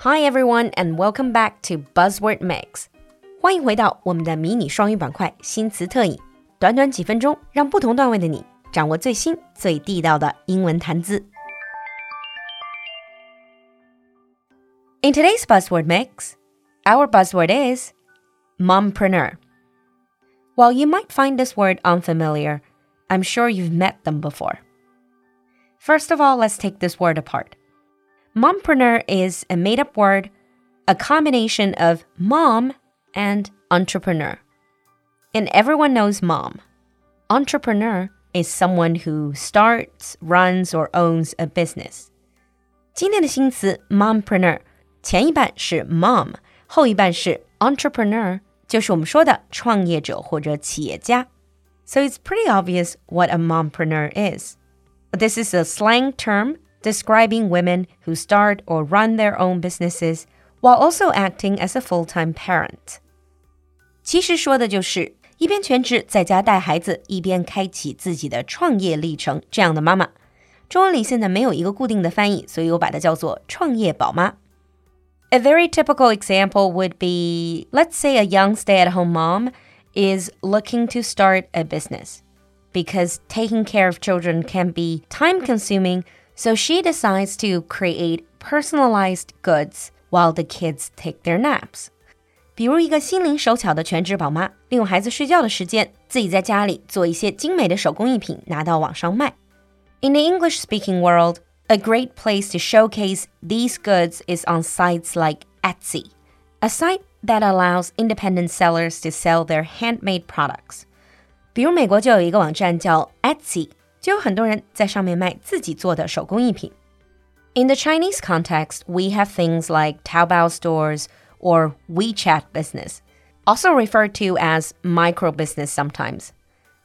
Hi everyone, and welcome back to Buzzword Mix. 欢迎回到我们的迷你双语板块新词特饮，短短几分钟，让不同段位的你掌握最新最地道的英文谈资。In today's buzzword mix, our buzzword is mompreneur. While you might find this word unfamiliar, I'm sure you've met them before. First of all, let's take this word apart. Mompreneur is a made up word, a combination of mom and entrepreneur. And everyone knows mom. Entrepreneur is someone who starts, runs, or owns a business. 今天的新词 mompreneur 前一半是 mom，后一半是 entrepreneur，就是我们说的创业者或者企业家。So it's pretty obvious what a mompreneur is. This is a slang term describing women who start or run their own businesses while also acting as a full-time parent. 其实说的就是一边全职在家带孩子，一边开启自己的创业历程这样的妈妈。中文里现在没有一个固定的翻译，所以我把它叫做创业宝妈。A very typical example would be, let's say, a young stay-at-home mom is looking to start a business because taking care of children can be time-consuming so she decides to create personalized goods while the kids take their naps. 比如一个心灵手巧的全职宝妈，利用孩子睡觉的时间，自己在家里做一些精美的手工艺品，拿到网上卖。In the English-speaking world, a great place to showcase these goods is on sites like Etsy, a site that allows independent sellers to sell their handmade products. 比如美国就有一个网站叫 Etsy。 就有很多人在上面卖自己做的手工艺品。In the Chinese context, we have things like Taobao stores or WeChat business, also referred to as micro business sometimes,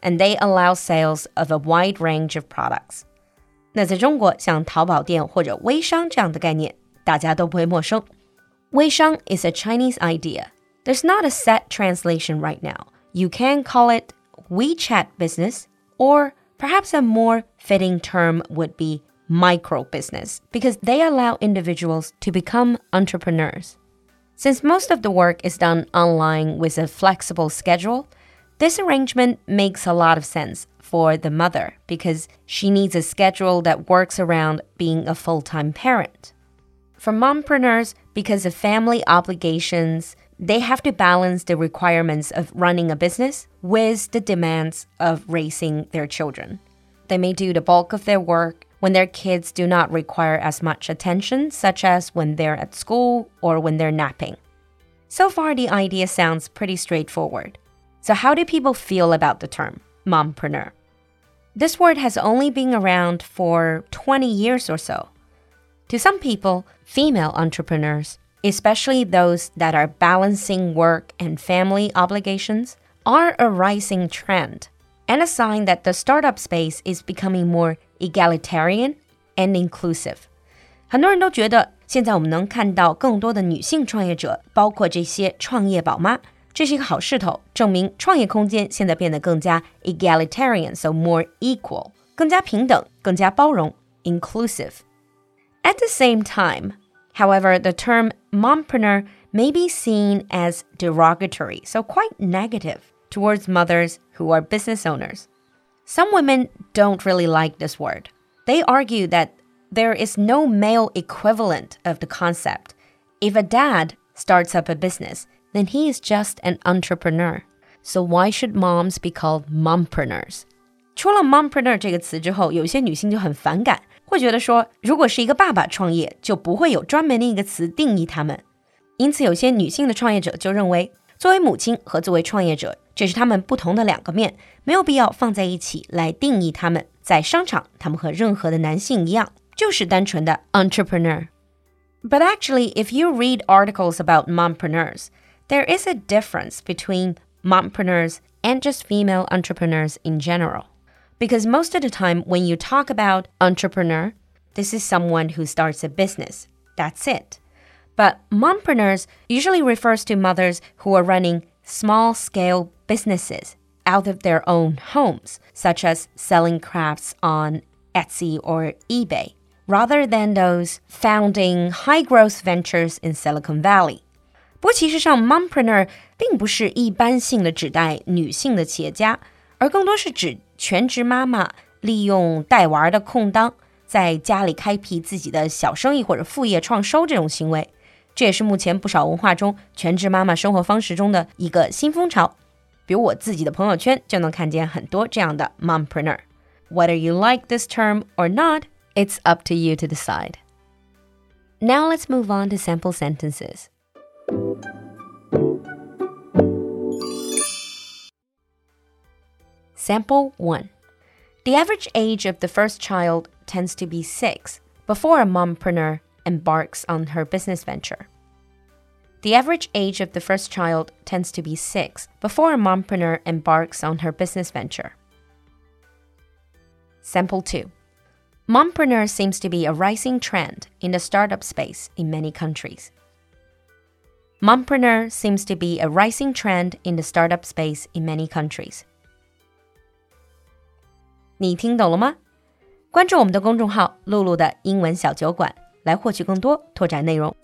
and they allow sales of a wide range of products. 那在中国，像淘宝店或者微商这样的概念，大家都不会陌生。微商 is a Chinese idea. There's not a set translation right now. You can call it WeChat business or Perhaps a more fitting term would be micro business because they allow individuals to become entrepreneurs. Since most of the work is done online with a flexible schedule, this arrangement makes a lot of sense for the mother because she needs a schedule that works around being a full time parent. For mompreneurs, because of family obligations, they have to balance the requirements of running a business with the demands of raising their children. They may do the bulk of their work when their kids do not require as much attention, such as when they're at school or when they're napping. So far, the idea sounds pretty straightforward. So, how do people feel about the term mompreneur? This word has only been around for 20 years or so. To some people, female entrepreneurs especially those that are balancing work and family obligations, are a rising trend and a sign that the startup space is becoming more egalitarian and inclusive. 很多人都觉得，现在我们能看到更多的女性创业者，包括这些创业宝妈，这是一个好势头，证明创业空间现在变得更加 egalitarian，so more equal，更加平等，更加包容，inclusive。At the same time, However, the term mompreneur may be seen as derogatory, so quite negative, towards mothers who are business owners. Some women don't really like this word. They argue that there is no male equivalent of the concept. If a dad starts up a business, then he is just an entrepreneur. So why should moms be called mompreneurs? 出了 mompreneur 这个词之后，有些女性就很反感， 会觉得说，如果是一个爸爸创业，就不会有专门的一个词定义他们。因此，有些女性的创业者就认为，作为母亲和作为创业者，这是他们不同的两个面，没有必要放在一起来定义他们。在商场，他们和任何的男性一样，就是单纯的 entrepreneur。But actually, if you read articles about mompreneurs, there is a difference between mompreneurs and just female entrepreneurs in general. Because most of the time, when you talk about entrepreneur, this is someone who starts a business. That's it. But mompreneurs usually refers to mothers who are running small scale businesses out of their own homes, such as selling crafts on Etsy or eBay. rather than those founding high growth ventures in Silicon Valley. 不过，其实上，mompreneur 并不是一般性的指代女性的企业家，而更多是指 全职妈妈利用带娃的空档，在家里开辟自己的小生意或者副业创收这种行为。这也是目前不少文化中全职妈妈生活方式中的一个新风潮。比如我自己的朋友圈就能看见很多这样的 mompreneur。Whether you like this term or not, it's up to you to decide. Now let's move on to sample sentences. Sample 1. The average age of the first child tends to be six before a mompreneur embarks on her business venture. The average age of the first child tends to be six before a mompreneur embarks on her business venture. Sample 2. Mompreneur seems to be a rising trend in the startup space in many countries. Mompreneur seems to be a rising trend in the startup space in many countries. 你听懂了吗？关注我们的公众号“露露的英文小酒馆”，来获取更多拓展内容。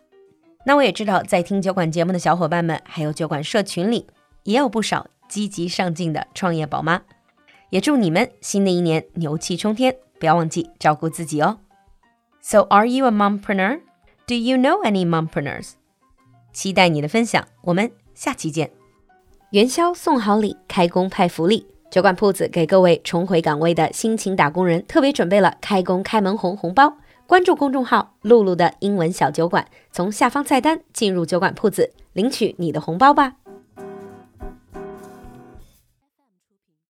那我也知道，在听酒馆节目的小伙伴们，还有酒馆社群里，也有不少积极上进的创业宝妈。也祝你们新的一年牛气冲天！不要忘记照顾自己哦。So are you a mompreneur? Do you know any mompreneurs? 期待你的分享，我们下期见。元宵送好礼，开工派福利。酒馆铺子给各位重回岗位的辛勤打工人特别准备了开工开门红红包，关注公众号“露露的英文小酒馆”，从下方菜单进入酒馆铺子领取你的红包吧。